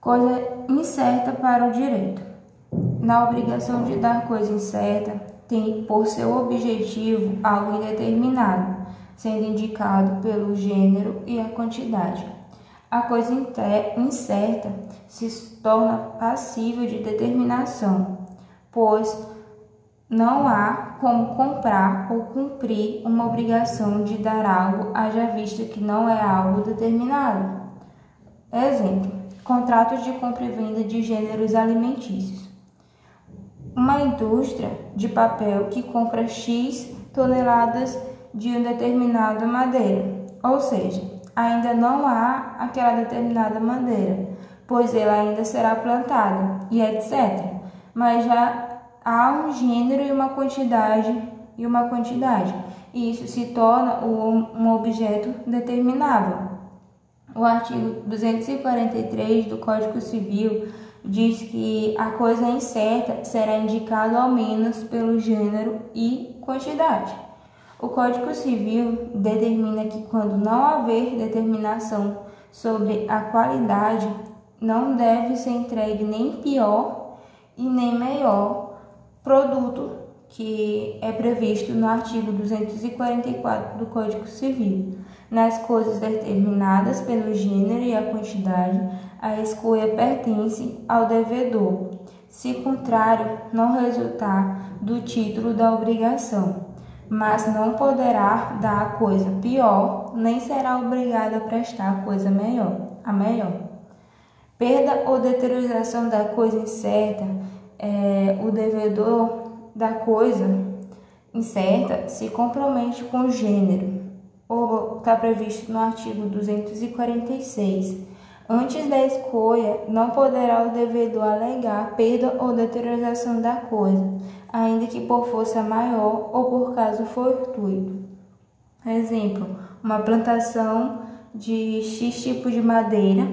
Coisa incerta para o direito. Na obrigação de dar coisa incerta, tem por seu objetivo algo indeterminado, sendo indicado pelo gênero e a quantidade. A coisa incerta se torna passível de determinação, pois não há como comprar ou cumprir uma obrigação de dar algo, haja vista que não é algo determinado. Exemplo: contratos de compra e venda de gêneros alimentícios. Uma indústria de papel que compra X toneladas de uma determinada madeira, ou seja, ainda não há aquela determinada madeira, pois ela ainda será plantada e etc. Mas já há um gênero e uma quantidade e uma quantidade, e isso se torna um objeto determinável. O artigo 243 do Código Civil diz que a coisa incerta será indicada ao menos pelo gênero e quantidade. O Código Civil determina que quando não haver determinação sobre a qualidade, não deve ser entregue nem pior e nem melhor produto que é previsto no artigo 244 do Código Civil. Nas coisas determinadas pelo gênero e a quantidade, a escolha pertence ao devedor, se contrário, não resultar do título da obrigação, mas não poderá dar a coisa pior, nem será obrigado a prestar a coisa melhor, a melhor. Perda ou deterioração da coisa incerta é, o devedor da coisa incerta se compromete com o gênero, ou está previsto no artigo 246. Antes da escolha, não poderá o devedor alegar perda ou deterioração da coisa, ainda que por força maior ou por caso fortuito. Exemplo: uma plantação de X tipo de madeira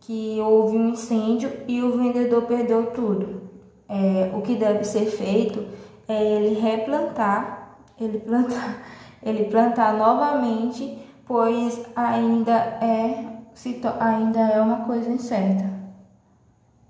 que houve um incêndio e o vendedor perdeu tudo é, o que deve ser feito é ele replantar, ele plantar, ele plantar novamente, pois ainda é, ainda é uma coisa incerta.